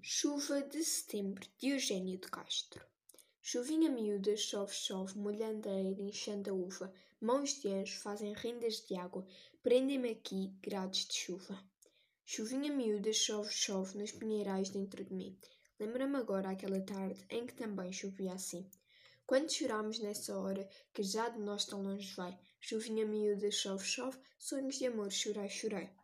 Chuva de setembro de Eugênio de Castro. Chuvinha miúda, chove, chove, molhando a eira, enchendo a uva. Mãos de anjo fazem rendas de água, prendem-me aqui, grades de chuva. Chuvinha miúda, chove, chove, nos pinheirais dentro de mim. Lembra-me agora aquela tarde em que também chovia assim. Quando chorámos nessa hora, que já de nós tão longe vai. Chuvinha miúda, chove, chove, sonhos de amor, chorai, chorai.